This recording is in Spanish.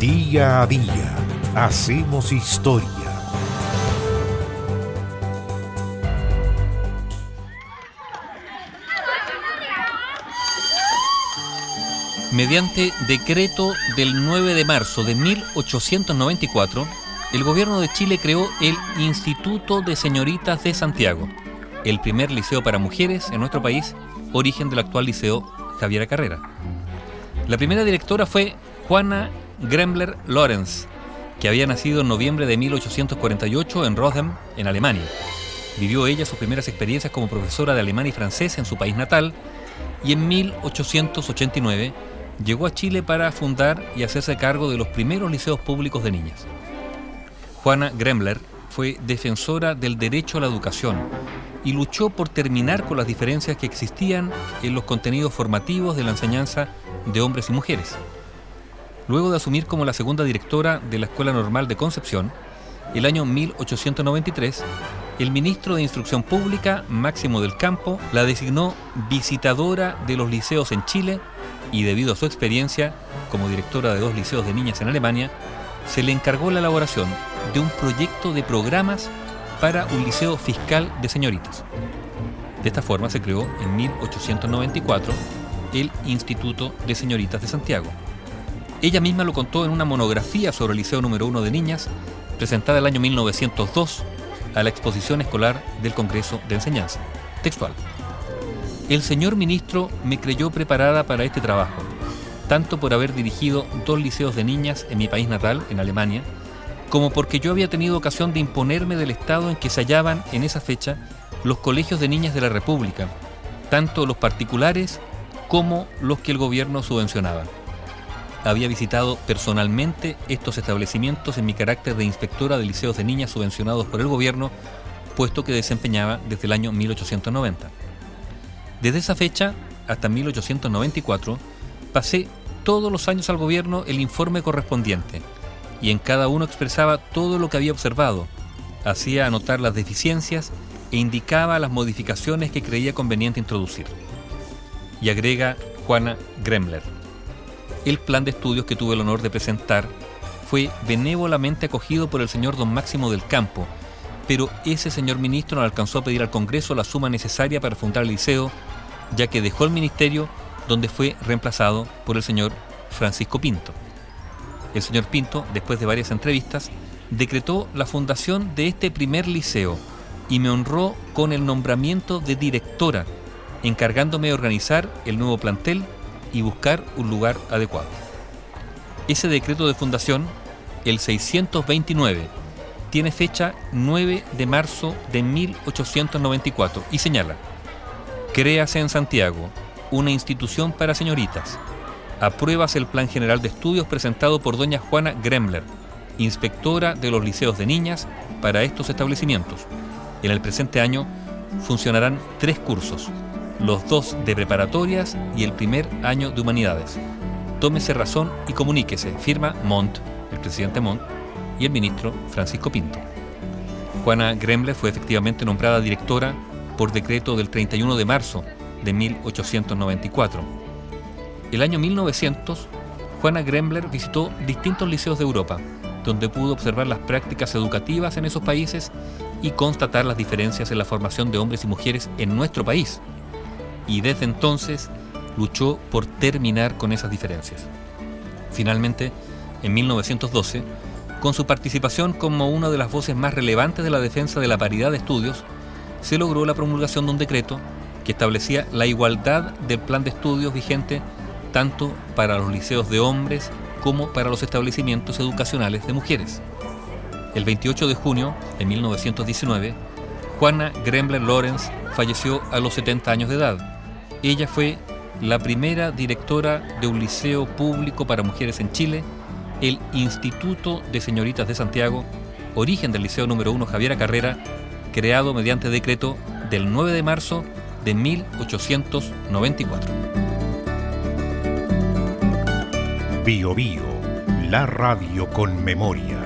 Día a día hacemos historia. Mediante decreto del 9 de marzo de 1894, el gobierno de Chile creó el Instituto de Señoritas de Santiago, el primer liceo para mujeres en nuestro país, origen del actual liceo Javiera Carrera. La primera directora fue Juana Grembler Lorenz, que había nacido en noviembre de 1848 en Rodhem, en Alemania. Vivió ella sus primeras experiencias como profesora de alemán y francés en su país natal y en 1889 llegó a Chile para fundar y hacerse cargo de los primeros liceos públicos de niñas. Juana Grembler fue defensora del derecho a la educación y luchó por terminar con las diferencias que existían en los contenidos formativos de la enseñanza de hombres y mujeres. Luego de asumir como la segunda directora de la Escuela Normal de Concepción, el año 1893, el ministro de Instrucción Pública, Máximo del Campo, la designó visitadora de los liceos en Chile y debido a su experiencia como directora de dos liceos de niñas en Alemania, se le encargó la elaboración de un proyecto de programas para un liceo fiscal de señoritas. De esta forma se creó en 1894 el Instituto de Señoritas de Santiago. Ella misma lo contó en una monografía sobre el Liceo número 1 de Niñas, presentada el año 1902 a la exposición escolar del Congreso de Enseñanza. Textual. El señor ministro me creyó preparada para este trabajo, tanto por haber dirigido dos liceos de niñas en mi país natal, en Alemania, como porque yo había tenido ocasión de imponerme del estado en que se hallaban en esa fecha los colegios de niñas de la República, tanto los particulares como los que el gobierno subvencionaba. Había visitado personalmente estos establecimientos en mi carácter de inspectora de liceos de niñas subvencionados por el gobierno, puesto que desempeñaba desde el año 1890. Desde esa fecha hasta 1894 pasé todos los años al gobierno el informe correspondiente, y en cada uno expresaba todo lo que había observado, hacía anotar las deficiencias e indicaba las modificaciones que creía conveniente introducir. Y agrega Juana Gremler. El plan de estudios que tuve el honor de presentar fue benévolamente acogido por el señor don Máximo del Campo, pero ese señor ministro no alcanzó a pedir al Congreso la suma necesaria para fundar el liceo, ya que dejó el ministerio donde fue reemplazado por el señor Francisco Pinto. El señor Pinto, después de varias entrevistas, decretó la fundación de este primer liceo y me honró con el nombramiento de directora, encargándome de organizar el nuevo plantel y buscar un lugar adecuado. Ese decreto de fundación, el 629, tiene fecha 9 de marzo de 1894 y señala, créase en Santiago una institución para señoritas, apruebas el Plan General de Estudios presentado por doña Juana Gremler, inspectora de los liceos de niñas para estos establecimientos. En el presente año funcionarán tres cursos, los dos de preparatorias y el primer año de humanidades. Tómese razón y comuníquese, firma Montt, el presidente Montt, y el ministro Francisco Pinto. Juana Gremler fue efectivamente nombrada directora por decreto del 31 de marzo de 1894 el año 1900, Juana Grembler visitó distintos liceos de Europa, donde pudo observar las prácticas educativas en esos países y constatar las diferencias en la formación de hombres y mujeres en nuestro país. Y desde entonces luchó por terminar con esas diferencias. Finalmente, en 1912, con su participación como una de las voces más relevantes de la defensa de la paridad de estudios, se logró la promulgación de un decreto que establecía la igualdad del plan de estudios vigente tanto para los liceos de hombres como para los establecimientos educacionales de mujeres. El 28 de junio de 1919, Juana Grembler Lorenz falleció a los 70 años de edad. Ella fue la primera directora de un liceo público para mujeres en Chile, el Instituto de Señoritas de Santiago, origen del Liceo número 1 Javiera Carrera, creado mediante decreto del 9 de marzo de 1894. Bio, Bio la radio con memoria.